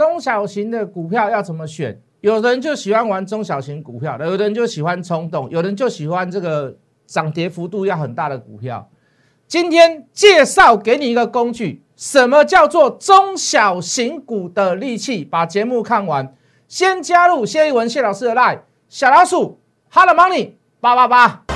中小型的股票要怎么选？有人就喜欢玩中小型股票，有人就喜欢冲动，有人就喜欢这个涨跌幅度要很大的股票。今天介绍给你一个工具，什么叫做中小型股的利器？把节目看完，先加入谢一文谢老师的 line 小老鼠 Hello Money 八八八。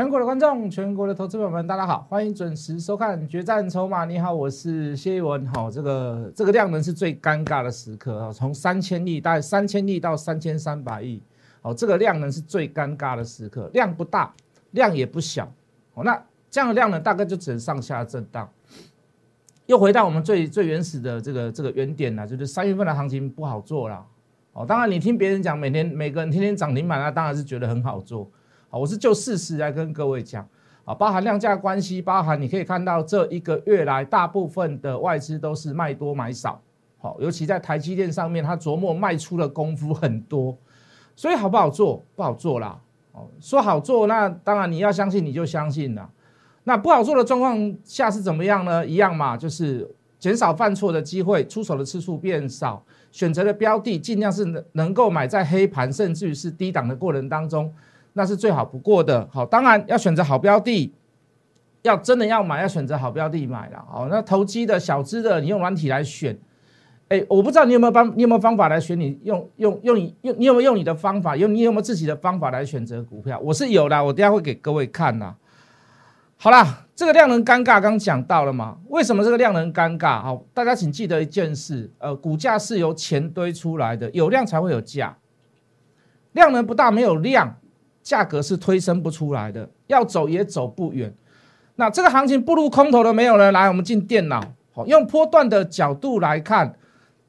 全国的观众，全国的投资朋友们，大家好，欢迎准时收看《决战筹码》。你好，我是谢一文。好，这个这个量能是最尴尬的时刻啊，从三千亿大概三千亿到三千三百亿，哦，这个量能是最尴尬的时刻，量不大，量也不小，哦，那这样的量能大概就只能上下震荡。又回到我们最最原始的这个这个原点了，就是三月份的行情不好做了。哦，当然你听别人讲，每天每个人天天涨停板，那当然是觉得很好做。好，我是就事实来跟各位讲，啊，包含量价关系，包含你可以看到这一个月来，大部分的外资都是卖多买少，好，尤其在台积电上面，它琢磨卖出的功夫很多，所以好不好做？不好做啦，哦，说好做，那当然你要相信你就相信啦，那不好做的状况下是怎么样呢？一样嘛，就是减少犯错的机会，出手的次数变少，选择的标的尽量是能能够买在黑盘，甚至于是低档的过程当中。那是最好不过的，好，当然要选择好标的，要真的要买，要选择好标的买了，好，那投机的小资的，你用软体来选，哎，我不知道你有没有方，你有没有方法来选？你用用用你用，你有没有用你的方法？用你有没有自己的方法来选择股票？我是有的，我等下会给各位看呐。好啦，这个量能尴尬，刚讲到了嘛？为什么这个量能尴尬？好，大家请记得一件事，呃，股价是由钱堆出来的，有量才会有价，量能不大，没有量。价格是推升不出来的，要走也走不远。那这个行情步入空头了没有呢？来，我们进电脑，好，用波段的角度来看，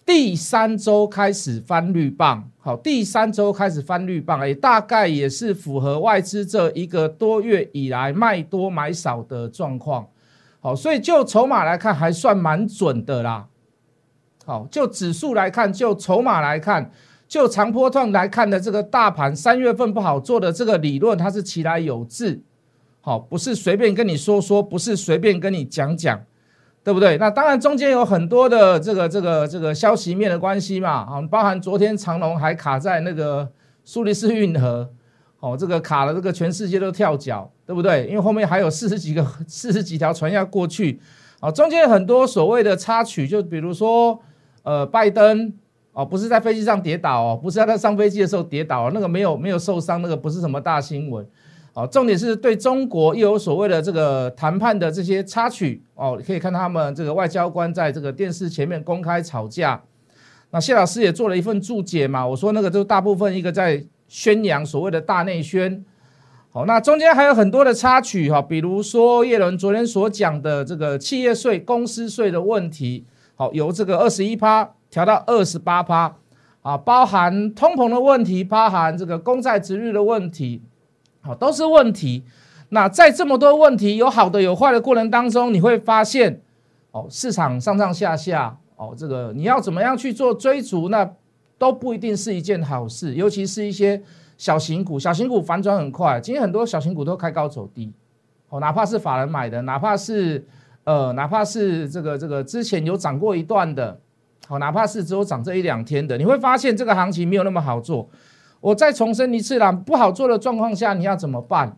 第三周开始翻绿棒，好，第三周开始翻绿棒，哎，大概也是符合外资这一个多月以来卖多买少的状况，好，所以就筹码来看，还算蛮准的啦。好，就指数来看，就筹码来看。就长波段来看的这个大盘，三月份不好做的这个理论，它是其来有致，好，不是随便跟你说说，不是随便跟你讲讲，对不对？那当然中间有很多的这个这个这个消息面的关系嘛，啊，包含昨天长隆还卡在那个苏黎世运河，哦，这个卡了，这个全世界都跳脚，对不对？因为后面还有四十几个、四十几条船要过去，啊，中间很多所谓的插曲，就比如说，呃，拜登。哦，不是在飞机上跌倒哦，不是在他上飞机的时候跌倒，那个没有没有受伤，那个不是什么大新闻。哦，重点是对中国又有所谓的这个谈判的这些插曲哦，可以看他们这个外交官在这个电视前面公开吵架。那谢老师也做了一份注解嘛，我说那个就大部分一个在宣扬所谓的大内宣。好，那中间还有很多的插曲哈，比如说叶伦昨天所讲的这个企业税、公司税的问题，好，由这个二十一趴。调到二十八趴，啊，包含通膨的问题，包含这个公债值率的问题，好，都是问题。那在这么多问题有好的有坏的过程当中，你会发现，哦，市场上上下下，哦，这个你要怎么样去做追逐，那都不一定是一件好事。尤其是一些小型股，小型股反转很快，今天很多小型股都开高走低，哦，哪怕是法人买的，哪怕是呃，哪怕是这个这个之前有涨过一段的。好，哪怕是只有涨这一两天的，你会发现这个行情没有那么好做。我再重申一次啦，不好做的状况下，你要怎么办？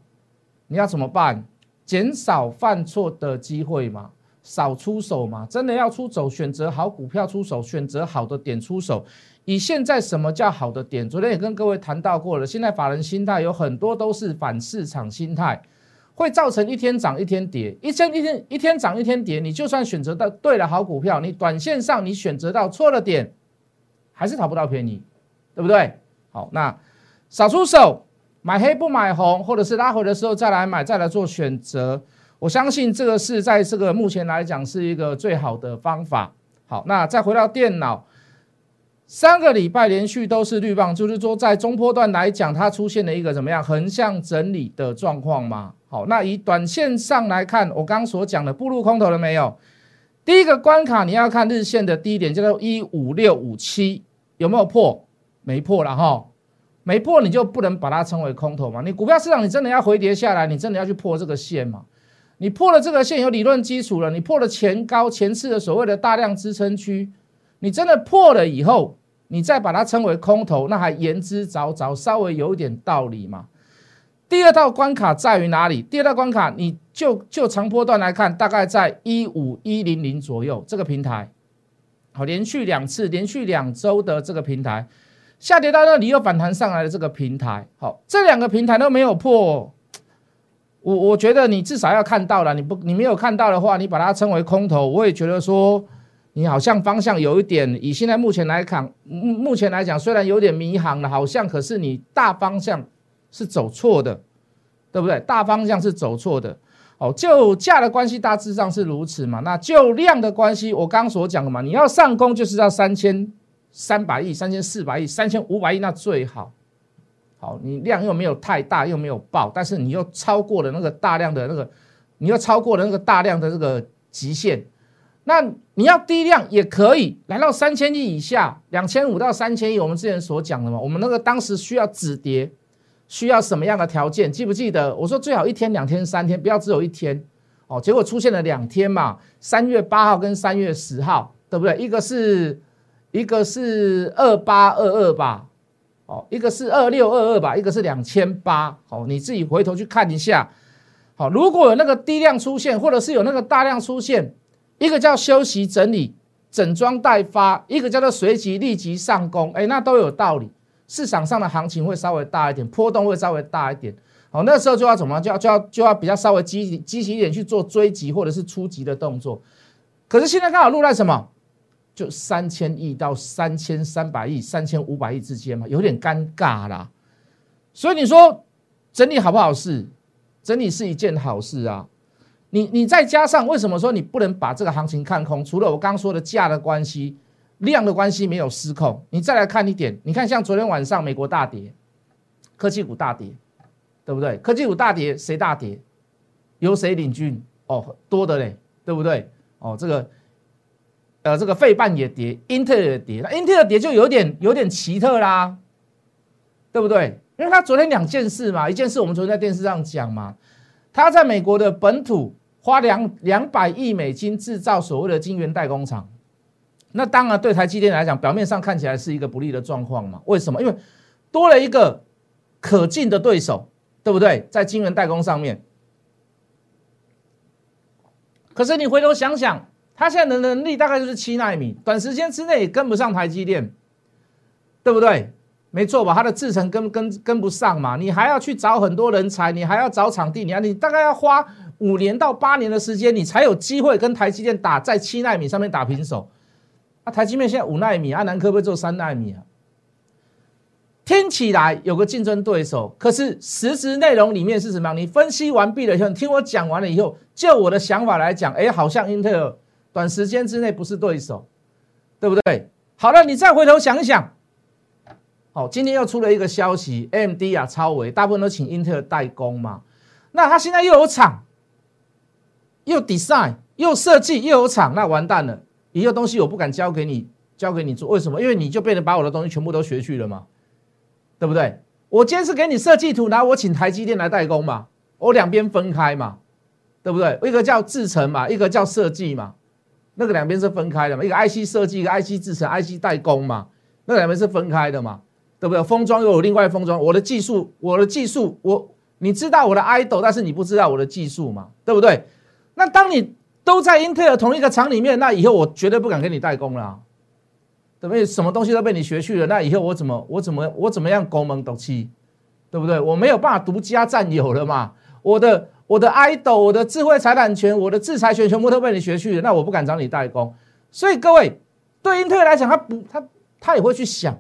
你要怎么办？减少犯错的机会嘛，少出手嘛。真的要出手，选择好股票出手，选择好的点出手。以现在什么叫好的点？昨天也跟各位谈到过了，现在法人心态有很多都是反市场心态。会造成一天涨一天跌，一天一天一天涨一天跌。你就算选择到对了好股票，你短线上你选择到错了点，还是讨不到便宜，对不对？好，那少出手，买黑不买红，或者是拉回的时候再来买，再来做选择。我相信这个是在这个目前来讲是一个最好的方法。好，那再回到电脑。三个礼拜连续都是绿棒，就是说在中波段来讲，它出现了一个怎么样横向整理的状况吗？好，那以短线上来看，我刚所讲的步入空头了没有？第一个关卡你要看日线的低点，叫做一五六五七有没有破？没破了哈，没破你就不能把它称为空头嘛。你股票市场你真的要回跌下来，你真的要去破这个线嘛？你破了这个线有理论基础了，你破了前高前次的所谓的大量支撑区，你真的破了以后，你再把它称为空头，那还言之凿凿，稍微有一点道理嘛。第二道关卡在于哪里？第二道关卡，你就就长波段来看，大概在一五一零零左右这个平台，好，连续两次，连续两周的这个平台下跌到那里又反弹上来的这个平台，好，这两个平台都没有破。我我觉得你至少要看到了，你不你没有看到的话，你把它称为空头，我也觉得说你好像方向有一点，以现在目前来看，目目前来讲虽然有点迷航了，好像可是你大方向是走错的，对不对？大方向是走错的。哦，就价的关系大致上是如此嘛。那就量的关系，我刚刚所讲的嘛，你要上攻就是要三千三百亿、三千四百亿、三千五百亿，那最好。好，你量又没有太大，又没有爆，但是你又超过了那个大量的那个，你又超过了那个大量的这个极限。那你要低量也可以，来到三千亿以下，两千五到三千亿，我们之前所讲的嘛，我们那个当时需要止跌，需要什么样的条件？记不记得？我说最好一天、两天、三天，不要只有一天。哦，结果出现了两天嘛，三月八号跟三月十号，对不对？一个是一个是二八二二吧。哦，一个是二六二二吧，一个是两千八。好，你自己回头去看一下。好，如果有那个低量出现，或者是有那个大量出现，一个叫休息整理、整装待发，一个叫做随即立即上攻，哎，那都有道理。市场上的行情会稍微大一点，波动会稍微大一点。好，那时候就要怎么？就要就要就要比较稍微积极积极一点去做追击或者是出击的动作。可是现在刚好落在什么？就三千亿到三千三百亿、三千五百亿之间嘛，有点尴尬啦。所以你说整理好不好事？整理是一件好事啊。你你再加上为什么说你不能把这个行情看空？除了我刚刚说的价的关系、量的关系没有失控，你再来看一点，你看像昨天晚上美国大跌，科技股大跌，对不对？科技股大跌，谁大跌？由谁领军？哦，多的嘞，对不对？哦，这个。呃，这个费半也跌，英特尔也跌，那英特尔跌就有点有点奇特啦，对不对？因为他昨天两件事嘛，一件事我们昨天在电视上讲嘛，他在美国的本土花两两百亿美金制造所谓的晶圆代工厂，那当然对台积电来讲，表面上看起来是一个不利的状况嘛。为什么？因为多了一个可敬的对手，对不对？在晶圆代工上面，可是你回头想想。他现在的能力大概就是七纳米，短时间之内也跟不上台积电，对不对？没错吧？它的制程跟跟跟不上嘛，你还要去找很多人才，你还要找场地，你要你大概要花五年到八年的时间，你才有机会跟台积电打在七纳米上面打平手。啊，台积电现在五纳米，阿南科不做三纳米啊？听起来有个竞争对手，可是实质内容里面是什么？你分析完毕了以后，你听我讲完了以后，就我的想法来讲，哎，好像英特尔。短时间之内不是对手，对不对？好了，你再回头想一想。好，今天又出了一个消息，M D 啊，超微大部分都请英特尔代工嘛。那他现在又有厂，又 design，又设计，又有厂，那完蛋了。一个东西我不敢交给你，交给你做，为什么？因为你就变成把我的东西全部都学去了嘛，对不对？我今天是给你设计图，然后我请台积电来代工嘛，我两边分开嘛，对不对？一个叫制程嘛，一个叫设计嘛。那个两边是分开的嘛，一个 IC 设计，一个 IC 制成，IC 代工嘛，那两边是分开的嘛，对不对？封装又有另外封装，我的技术，我的技术，我你知道我的 idol，但是你不知道我的技术嘛，对不对？那当你都在英特尔同一个厂里面，那以后我绝对不敢跟你代工了，对不对？什么东西都被你学去了，那以后我怎么我怎么我怎么样攻门斗气，对不对？我没有办法独家占有了嘛，我的。我的 idol，我的智慧财产权，我的制裁权全部都被你学去了，那我不敢找你代工。所以各位，对英特尔来讲，他不，他他也会去想，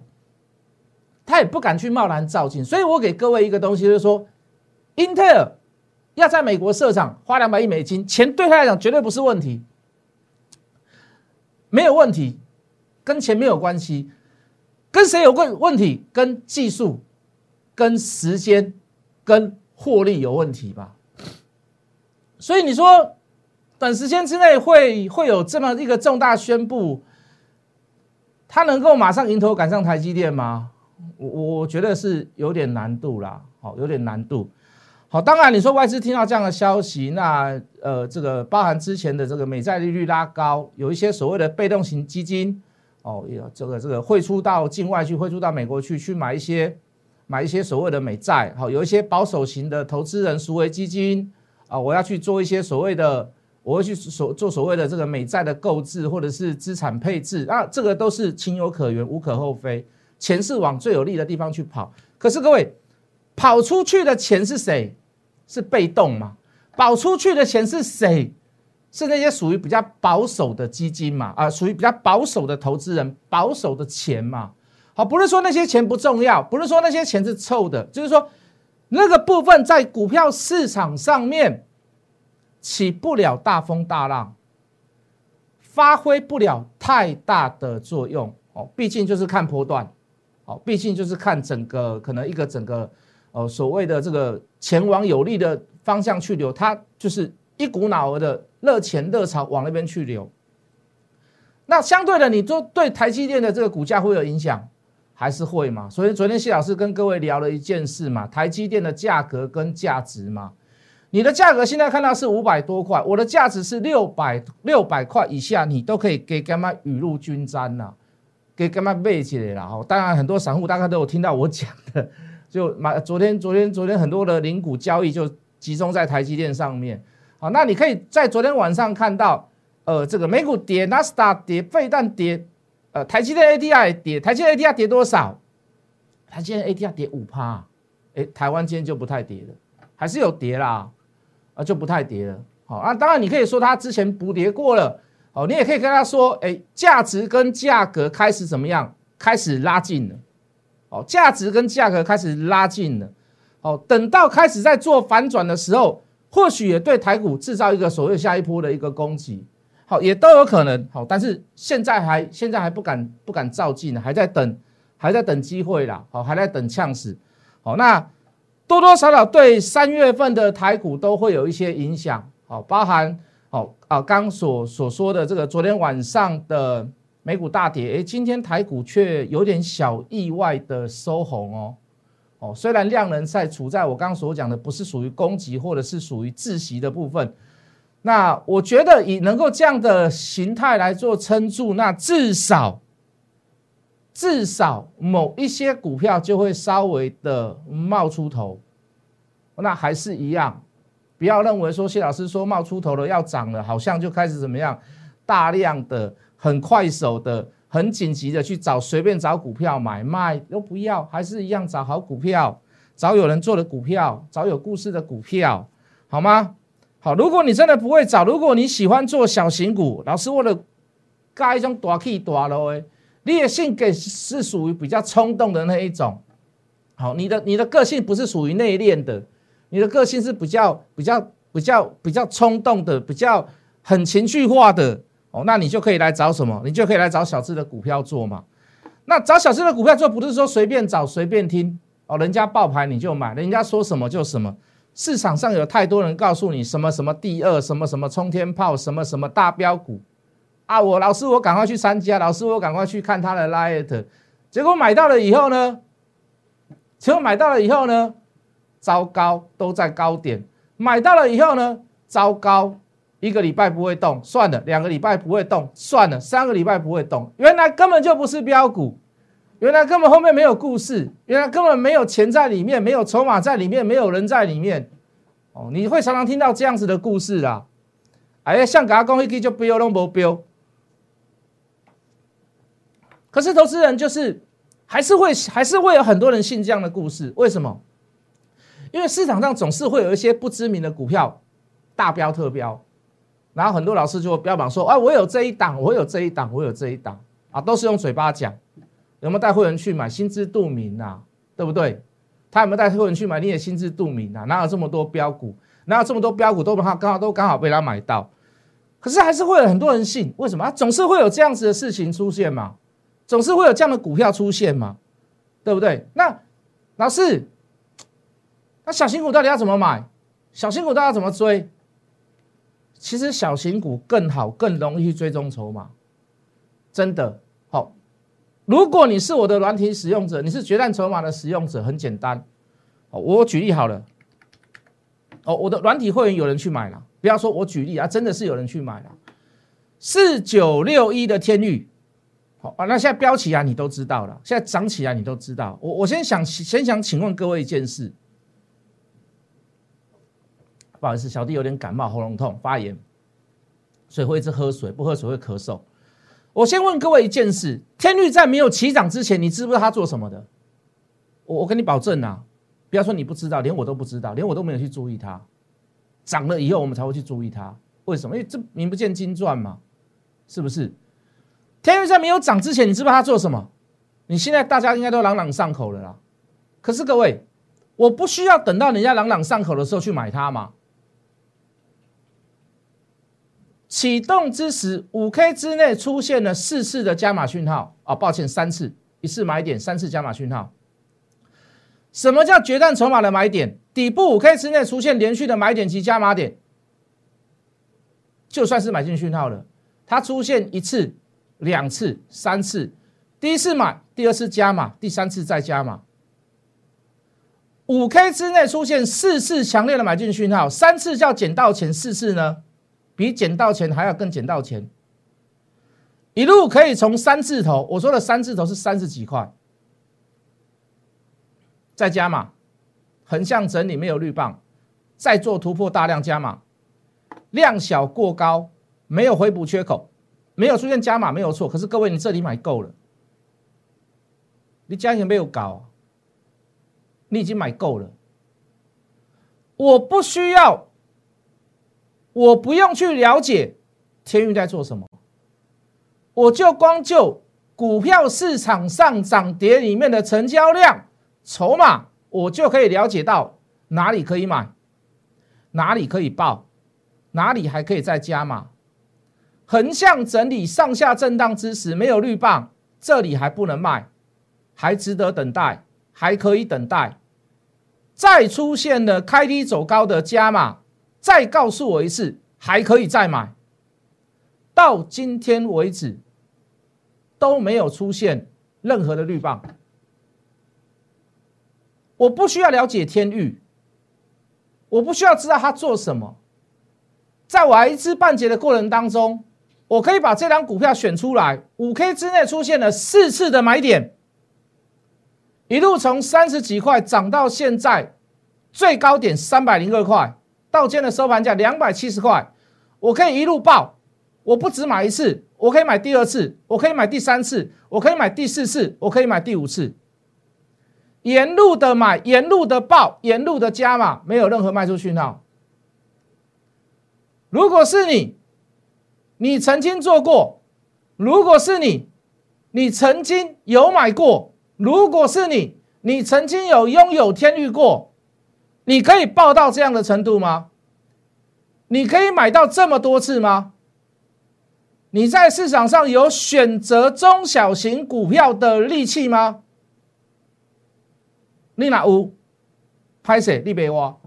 他也不敢去贸然造进。所以我给各位一个东西，就是说，英特尔要在美国设厂，花两百亿美金，钱对他来讲绝对不是问题，没有问题，跟钱没有关系，跟谁有问问题？跟技术、跟时间、跟获利有问题吧？所以你说，短时间之内会会有这么一个重大宣布，他能够马上迎头赶上台积电吗？我我觉得是有点难度啦，好，有点难度。好，当然你说外资听到这样的消息，那呃，这个包含之前的这个美债利率拉高，有一些所谓的被动型基金，哦，有这个这个汇出到境外去，汇出到美国去，去买一些买一些所谓的美债，好，有一些保守型的投资人赎回基金啊，我要去做一些所谓的，我会去所做所谓的这个美债的购置或者是资产配置，啊，这个都是情有可原，无可厚非，钱是往最有利的地方去跑。可是各位，跑出去的钱是谁？是被动嘛？保出去的钱是谁？是那些属于比较保守的基金嘛？啊，属于比较保守的投资人，保守的钱嘛？好，不是说那些钱不重要，不是说那些钱是臭的，就是说那个部分在股票市场上面起不了大风大浪，发挥不了太大的作用。哦，毕竟就是看波段，哦，毕竟就是看整个可能一个整个。哦，所谓的这个钱往有利的方向去流，它就是一股脑儿的热钱热潮往那边去流。那相对的，你说对台积电的这个股价会有影响，还是会嘛？所以昨天谢老师跟各位聊了一件事嘛，台积电的价格跟价值嘛。你的价格现在看到是五百多块，我的价值是六百六百块以下，你都可以给干嘛雨露均沾呐，给干嘛背起来了哈。当然，很多散户大概都有听到我讲的。就买昨天昨天昨天很多的零股交易就集中在台积电上面，好，那你可以在昨天晚上看到，呃，这个美股跌，纳斯达跌，费蛋跌，呃，台积电 ADR 跌，台积电 ADR 跌多少？台积电 ADR 跌五趴，哎，台湾今天就不太跌了，还是有跌啦，啊，就不太跌了，好啊，当然你可以说它之前补跌过了，好，你也可以跟他说，哎，价值跟价格开始怎么样？开始拉近了。哦，价值跟价格开始拉近了，哦，等到开始在做反转的时候，或许也对台股制造一个所谓下一波的一个攻击，好，也都有可能，好，但是现在还现在还不敢不敢照进，还在等，还在等机会啦，好，还在等呛死，好，那多多少少对三月份的台股都会有一些影响，好，包含，好啊，刚所所说的这个昨天晚上的。美股大跌，哎，今天台股却有点小意外的收红哦，哦，虽然量能在处在我刚刚所讲的不是属于攻击或者是属于窒息的部分，那我觉得以能够这样的形态来做撑住，那至少至少某一些股票就会稍微的冒出头，那还是一样，不要认为说谢老师说冒出头了要涨了，好像就开始怎么样大量的。很快手的，很紧急的去找随便找股票买卖都不要，还是一样找好股票，找有人做的股票，找有故事的股票，好吗？好，如果你真的不会找，如果你喜欢做小型股，老师为了盖一种大气大楼诶，你的性格是属于比较冲动的那一种。好，你的你的个性不是属于内敛的，你的个性是比较比较比较比较冲动的，比较很情绪化的。哦，那你就可以来找什么？你就可以来找小智的股票做嘛。那找小智的股票做，不是说随便找随便听哦，人家爆牌你就买，人家说什么就什么。市场上有太多人告诉你什么什么第二，什么什么冲天炮，什么什么大标股啊！我老师，我赶快去参加，老师，我赶快去看他的 light，结果买到了以后呢？结果买到了以后呢？糟糕，都在高点。买到了以后呢？糟糕。一个礼拜不会动，算了；两个礼拜不会动，算了；三个礼拜不会动，原来根本就不是标股，原来根本后面没有故事，原来根本没有钱在里面，没有筹码在里面，没有人在里面。哦，你会常常听到这样子的故事啦。哎，像给他讲一句就标都不标，可是投资人就是还是会还是会有很多人信这样的故事，为什么？因为市场上总是会有一些不知名的股票大标特标。然后很多老师就会标榜说：“哎，我有这一档，我有这一档，我有这一档啊，都是用嘴巴讲，有没有带会员去买？心知肚明呐，对不对？他有没有带会员去买？你也心知肚明啊，哪有这么多标股？哪有这么多标股都好刚好都刚好被他买到？可是还是会有很多人信，为什么？总是会有这样子的事情出现嘛，总是会有这样的股票出现嘛，对不对？那老师，那小型股到底要怎么买？小型股到底要怎么追？”其实小型股更好，更容易去追踪筹码，真的好。如果你是我的软体使用者，你是决战筹码的使用者，很简单。哦，我举例好了。哦，我的软体会员有人去买了，不要说我举例啊，真的是有人去买了。四九六一的天域，好啊，那现在飙起来你都知道了，现在涨起来你都知道。我我先想先想请问各位一件事，不好意思，小弟有点感冒，喉咙痛，发炎，所以会一直喝水，不喝水会咳嗽。我先问各位一件事：天律在没有起涨之前，你知不知道他做什么的？我我跟你保证啊，不要说你不知道，连我都不知道，连我都没有去注意它。涨了以后，我们才会去注意它。为什么？因为这名不见经传嘛，是不是？天律在没有涨之前，你知不知道他做什么？你现在大家应该都朗朗上口了啦。可是各位，我不需要等到人家朗朗上口的时候去买它嘛？启动之时，五 K 之内出现了四次的加码讯号啊，抱歉，三次，一次买点，三次加码讯号。什么叫决战筹码的买点？底部五 K 之内出现连续的买点及加码点，就算是买进讯号了。它出现一次、两次、三次，第一次买，第二次加码，第三次再加码。五 K 之内出现四次强烈的买进讯号，三次叫捡到钱，四次呢？比捡到钱还要更捡到钱，一路可以从三字头，我说的三字头是三十几块，再加码，横向整理没有绿棒，再做突破大量加码，量小过高，没有回补缺口，没有出现加码没有错，可是各位你这里买够了，你家钱没有搞，你已经买够了，我不需要。我不用去了解天运在做什么，我就光就股票市场上涨跌里面的成交量、筹码，我就可以了解到哪里可以买，哪里可以报，哪里还可以再加码。横向整理、上下震荡之时没有绿棒，这里还不能卖，还值得等待，还可以等待。再出现了开低走高的加码。再告诉我一次，还可以再买。到今天为止都没有出现任何的绿棒。我不需要了解天域，我不需要知道他做什么。在我一知半解的过程当中，我可以把这张股票选出来，五 K 之内出现了四次的买点，一路从三十几块涨到现在最高点三百零二块。到今天的收盘价两百七十块，我可以一路报，我不止买一次，我可以买第二次，我可以买第三次，我可以买第四次，我可以买第五次，沿路的买，沿路的报，沿路的加码，没有任何卖出讯号。如果是你，你曾经做过；如果是你，你曾经有买过；如果是你，你曾经有拥有天域过。你可以报到这样的程度吗？你可以买到这么多次吗？你在市场上有选择中小型股票的利器吗？你哪有？拍谁？你别挖。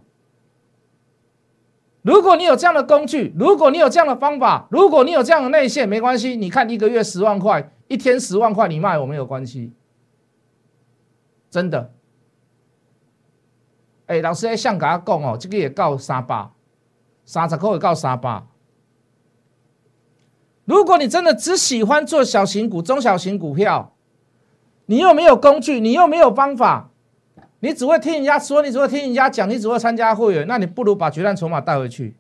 如果你有这样的工具，如果你有这样的方法，如果你有这样的内线，没关系。你看一个月十万块，一天十万块，你卖我没有关系，真的。哎，老师，向甲讲哦，这个也到三百，三十块也到三百。如果你真的只喜欢做小型股、中小型股票，你又没有工具，你又没有方法，你只会听人家说，你只会听人家讲，你只会参加会员，那你不如把决战筹码带回去。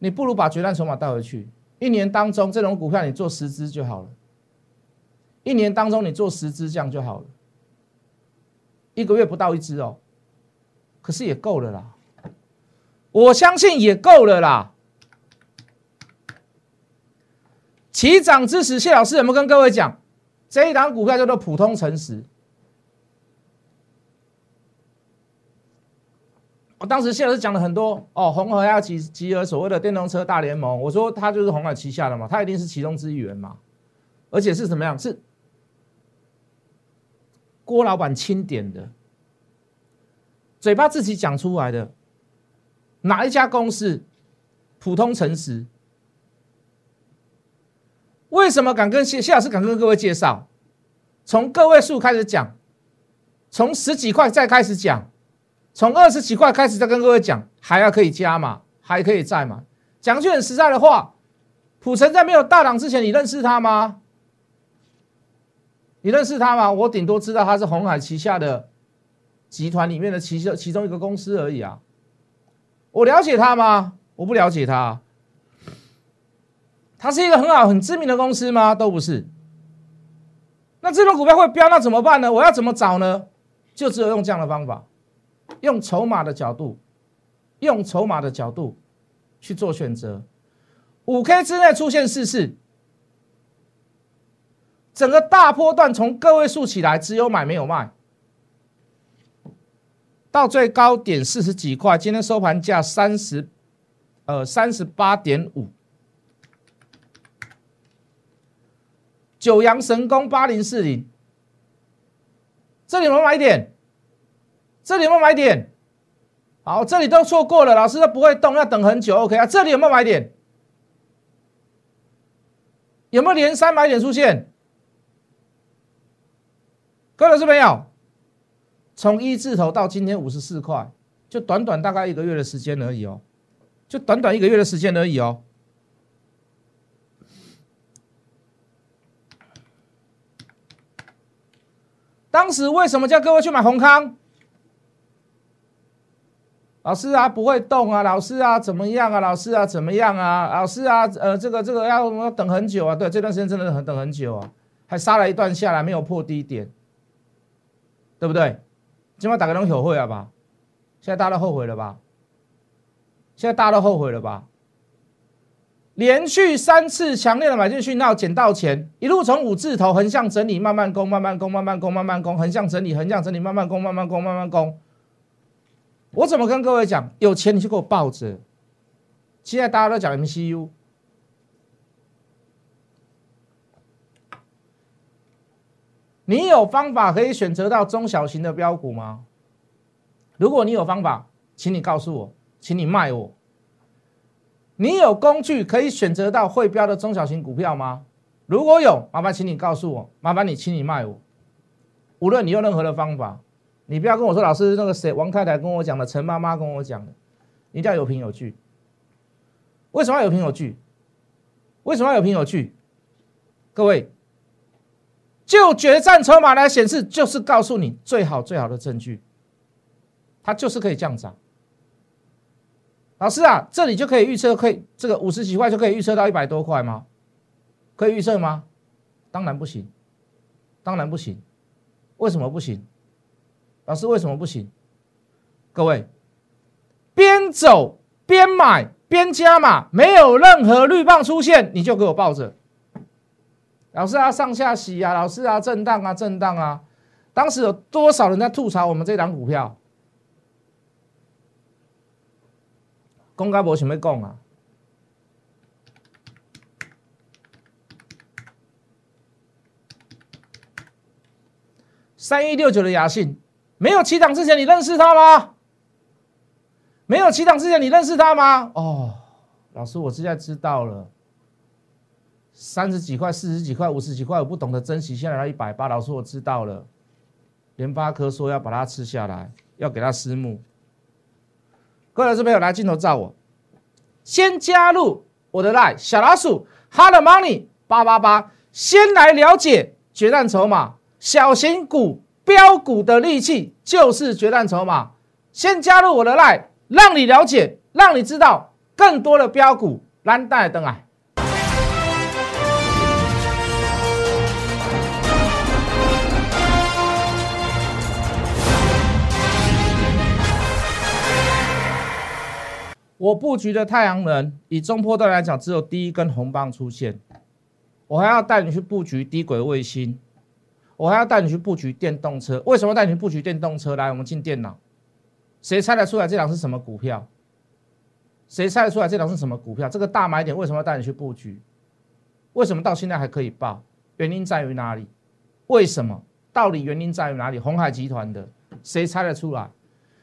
你不如把决战筹码带回去。一年当中，这种股票你做十只就好了。一年当中，你做十只这样就好了。一个月不到一只哦，可是也够了啦，我相信也够了啦。起涨之时，谢老师有没有跟各位讲，这一档股票叫做普通诚实？我当时谢老师讲了很多哦，红河要集集合所谓的电动车大联盟，我说他就是红海旗下的嘛，他一定是其中之一员嘛，而且是什么样？是。郭老板钦点的，嘴巴自己讲出来的，哪一家公司普通诚实？为什么敢跟谢谢老师敢跟各位介绍？从个位数开始讲，从十几块再开始讲，从二十几块开始再跟各位讲，还要可以加嘛，还可以再嘛。讲句很实在的话，普成在没有大涨之前，你认识他吗？你认识他吗？我顶多知道他是红海旗下的集团里面的其中其中一个公司而已啊。我了解他吗？我不了解他。他是一个很好、很知名的公司吗？都不是。那这种股票会飙，那怎么办呢？我要怎么找呢？就只有用这样的方法，用筹码的角度，用筹码的角度去做选择。五 K 之内出现四次，整个大波段从个位数起来，只有买没有卖，到最高点四十几块，今天收盘价三十，呃，三十八点五。九阳神功八零四零，这里有没有买点？这里有没有买点？好，这里都错过了，老师都不会动，要等很久。OK 啊，这里有没有买点？有没有连三买点出现？各位老师朋友，从一字头到今天五十四块，就短短大概一个月的时间而已哦，就短短一个月的时间而已哦。当时为什么叫各位去买宏康？老师啊，不会动啊！老师啊，怎么样啊？老师啊，怎么样啊？老师啊，呃，这个这个要要等很久啊！对，这段时间真的很等很久啊，还杀了一段下来，没有破低点，对不对？今晚打个龙友会了吧？现在大家都后悔了吧？现在大家都后悔了吧？连续三次强烈的买进讯号，捡到钱，一路从五字头横向整理，慢慢攻，慢慢攻，慢慢攻，慢慢攻，横向整理，横向整理，慢慢攻，慢慢攻，慢慢攻。我怎么跟各位讲？有钱你就给我抱着。现在大家都讲 MCU，你有方法可以选择到中小型的标股吗？如果你有方法，请你告诉我，请你卖我。你有工具可以选择到会标的中小型股票吗？如果有，麻烦请你告诉我，麻烦你，请你卖我。无论你用任何的方法，你不要跟我说老师那个谁王太太跟我讲的，陈妈妈跟我讲的，一定要有凭有据。为什么要有凭有据？为什么要有凭有据？各位，就决战筹码来显示，就是告诉你最好最好的证据，它就是可以降涨。老师啊，这里就可以预测，可以这个五十几块就可以预测到一百多块吗？可以预测吗？当然不行，当然不行。为什么不行？老师为什么不行？各位，边走边买边加码，没有任何绿棒出现，你就给我抱着。老师啊，上下洗啊，老师啊，震荡啊，震荡啊。当时有多少人在吐槽我们这档股票？公开无想要讲啊！三一六九的雅信没有起涨之前，你认识他吗？没有起涨之前，你认识他吗？哦，老师，我现在知道了。三十几块、四十几块、五十几块，我不懂得珍惜，现在到一百八。老师，我知道了。联发科说要把它吃下来，要给它私募。各位老师朋友，来镜头照我，先加入我的 line 小老鼠 hard money 八八八，先来了解决战筹码，小型股标股的利器就是决战筹码。先加入我的 line，让你了解，让你知道更多的标股蓝带灯啊！我布局的太阳能，以中波段来讲，只有第一根红棒出现。我还要带你去布局低轨卫星，我还要带你去布局电动车。为什么带你去布局电动车？来，我们进电脑，谁猜得出来这档是什么股票？谁猜得出来这档是什么股票？这个大买点为什么要带你去布局？为什么到现在还可以报？原因在于哪里？为什么？到底原因在于哪里？红海集团的，谁猜得出来？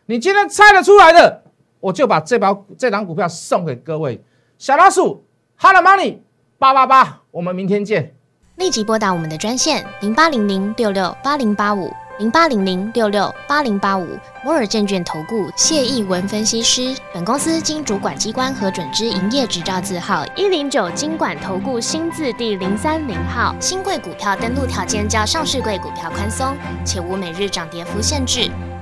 你今天猜得出来的？我就把这包这档股票送给各位，小老鼠，Hello Money 八八八。我们明天见。立即拨打我们的专线零八零零六六八零八五零八零零六六八零八五摩尔证券投顾谢义文分析师。本公司经主管机关核准之营业执照字号一零九金管投顾新字第零三零号。新贵股票登录条件较上市贵股票宽松，且无每日涨跌幅限制。